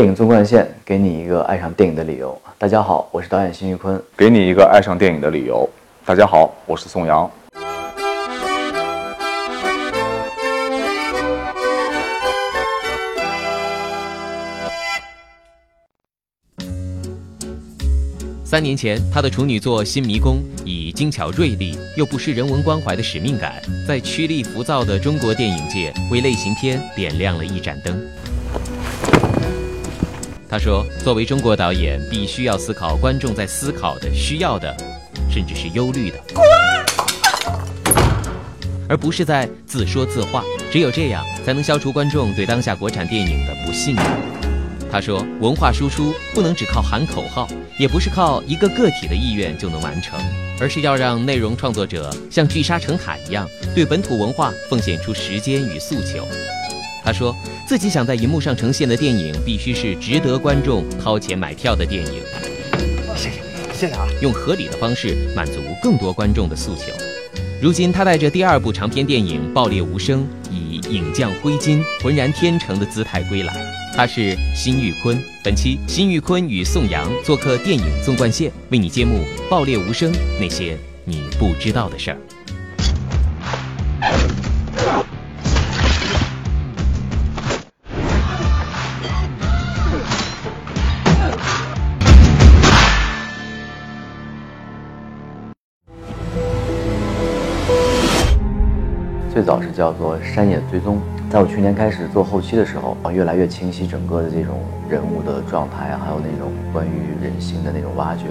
电影纵贯线，给你一个爱上电影的理由。大家好，我是导演辛玉坤，给你一个爱上电影的理由。大家好，我是宋阳。三年前，他的处女作《新迷宫》以精巧锐利又不失人文关怀的使命感，在趋利浮躁的中国电影界为类型片点亮了一盏灯。他说：“作为中国导演，必须要思考观众在思考的、需要的，甚至是忧虑的，而不是在自说自话。只有这样，才能消除观众对当下国产电影的不信任。”他说：“文化输出不能只靠喊口号，也不是靠一个个体的意愿就能完成，而是要让内容创作者像聚沙成塔一样，对本土文化奉献出时间与诉求。”他说自己想在银幕上呈现的电影，必须是值得观众掏钱买票的电影。谢谢，谢谢啊！用合理的方式满足更多观众的诉求。如今，他带着第二部长篇电影《爆裂无声》，以影匠挥金、浑然天成的姿态归来。他是辛玉坤。本期辛玉坤与宋阳做客电影纵贯线，为你揭幕《爆裂无声》那些你不知道的事儿。最早是叫做山野追踪，在我去年开始做后期的时候，啊，越来越清晰整个的这种人物的状态，还有那种关于人性的那种挖掘，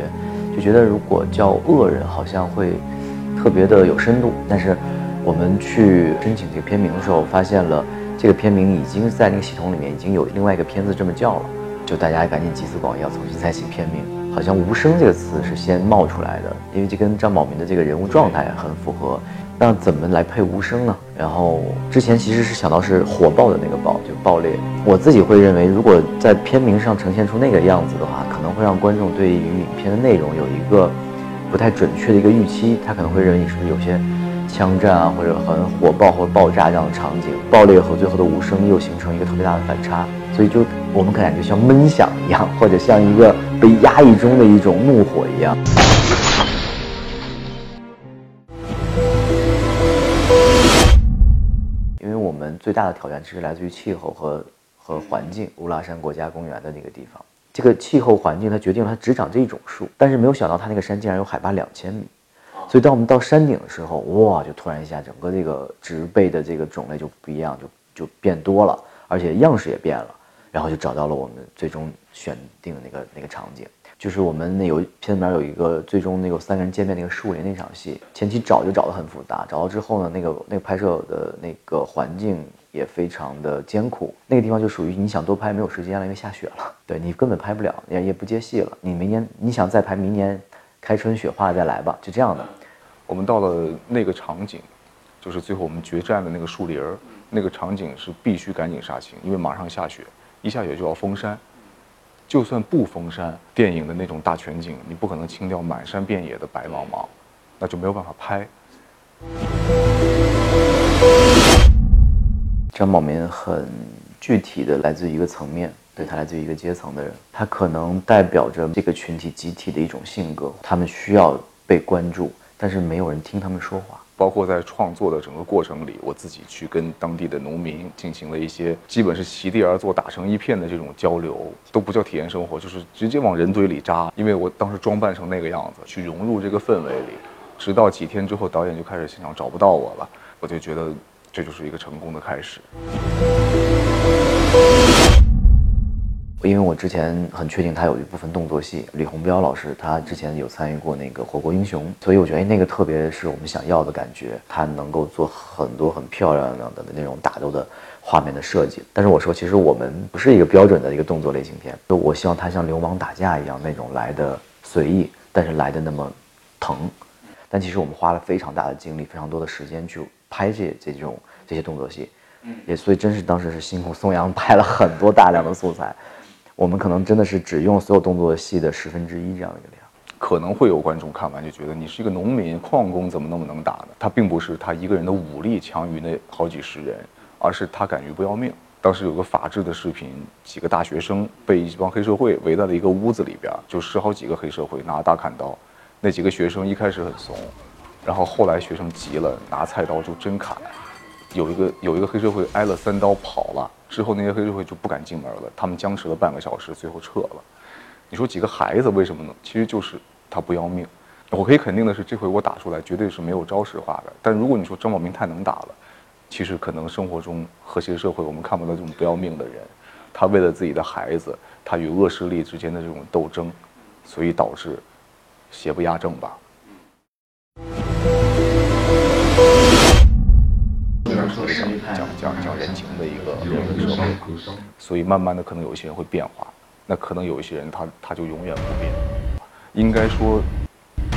就觉得如果叫恶人，好像会特别的有深度。但是我们去申请这个片名的时候，发现了这个片名已经在那个系统里面已经有另外一个片子这么叫了，就大家赶紧集思广益，要重新再起片名。好像无声这个词是先冒出来的，因为这跟张宝明的这个人物状态很符合。那怎么来配无声呢？然后之前其实是想到是火爆的那个爆，就爆裂。我自己会认为，如果在片名上呈现出那个样子的话，可能会让观众对于影片的内容有一个不太准确的一个预期。他可能会认为你是不是有些枪战啊，或者很火爆或爆炸这样的场景，爆裂和最后的无声又形成一个特别大的反差。所以就我们感觉像闷响一样，或者像一个被压抑中的一种怒火一样。最大的挑战其实来自于气候和和环境。乌拉山国家公园的那个地方，这个气候环境它决定了它只长这一种树，但是没有想到它那个山竟然有海拔两千米，所以当我们到山顶的时候，哇，就突然一下整个这个植被的这个种类就不一样，就就变多了，而且样式也变了，然后就找到了我们最终选定的那个那个场景。就是我们那有片子里面有一个最终那个三个人见面那个树林那场戏，前期找就找得很复杂，找到之后呢，那个那个拍摄的那个环境也非常的艰苦，那个地方就属于你想多拍没有时间了，因为下雪了，对你根本拍不了，也也不接戏了，你明年你想再拍，明年开春雪化再来吧，就这样的。我们到了那个场景，就是最后我们决战的那个树林儿，那个场景是必须赶紧杀青，因为马上下雪，一下雪就要封山。就算不封山，电影的那种大全景，你不可能清掉满山遍野的白茫茫，那就没有办法拍。张宝民很具体的来自于一个层面，对他来自于一个阶层的人，他可能代表着这个群体集体的一种性格，他们需要被关注，但是没有人听他们说话。包括在创作的整个过程里，我自己去跟当地的农民进行了一些基本是席地而坐、打成一片的这种交流，都不叫体验生活，就是直接往人堆里扎。因为我当时装扮成那个样子，去融入这个氛围里，直到几天之后，导演就开始现场找不到我了，我就觉得这就是一个成功的开始。因为我之前很确定他有一部分动作戏，李洪彪老师他之前有参与过那个《火锅英雄》，所以我觉得哎，那个特别是我们想要的感觉，他能够做很多很漂亮的那种打斗的画面的设计。但是我说，其实我们不是一个标准的一个动作类型片，就我希望他像流氓打架一样那种来的随意，但是来的那么疼。但其实我们花了非常大的精力，非常多的时间去拍这这种这些动作戏，也所以真是当时是辛苦宋阳拍了很多大量的素材。我们可能真的是只用所有动作戏的十分之一这样的一个量，可能会有观众看完就觉得你是一个农民矿工，怎么那么能打呢？他并不是他一个人的武力强于那好几十人，而是他敢于不要命，当时有个法制的视频，几个大学生被一帮黑社会围在了一个屋子里边，就十好几个黑社会拿大砍刀。那几个学生一开始很怂，然后后来学生急了，拿菜刀就真砍。有一个有一个黑社会挨了三刀跑了，之后那些黑社会就不敢进门了，他们僵持了半个小时，最后撤了。你说几个孩子为什么呢？其实就是他不要命。我可以肯定的是，这回我打出来绝对是没有招式化的。但如果你说张宝明太能打了，其实可能生活中和谐社会我们看不到这种不要命的人，他为了自己的孩子，他与恶势力之间的这种斗争，所以导致邪不压正吧。所以慢慢的可能有一些人会变化，那可能有一些人他他就永远不变。应该说，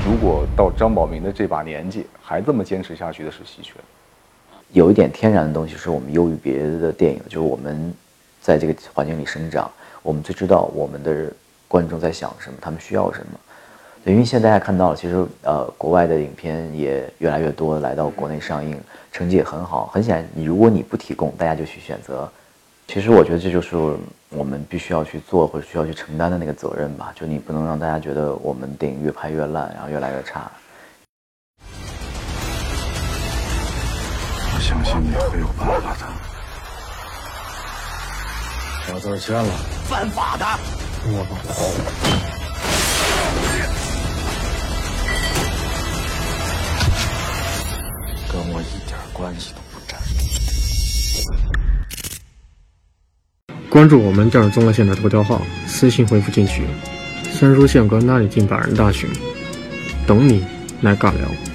如果到张宝明的这把年纪还这么坚持下去的是稀缺。有一点天然的东西是我们优于别的电影，就是我们在这个环境里生长，我们最知道我们的观众在想什么，他们需要什么。因为现在大家看到，其实呃，国外的影片也越来越多来到国内上映，成绩也很好。很显然，你如果你不提供，大家就去选择。其实我觉得这就是我们必须要去做或者需要去承担的那个责任吧。就你不能让大家觉得我们电影越拍越烂，然后越来越差。我相信你会有办法的。把字签了，犯法的。我往后。跟我一点关系都不沾。关注我们这儿综合线的头条号，私信回复进群。三叔宪哥那里进百人大群，等你来尬聊。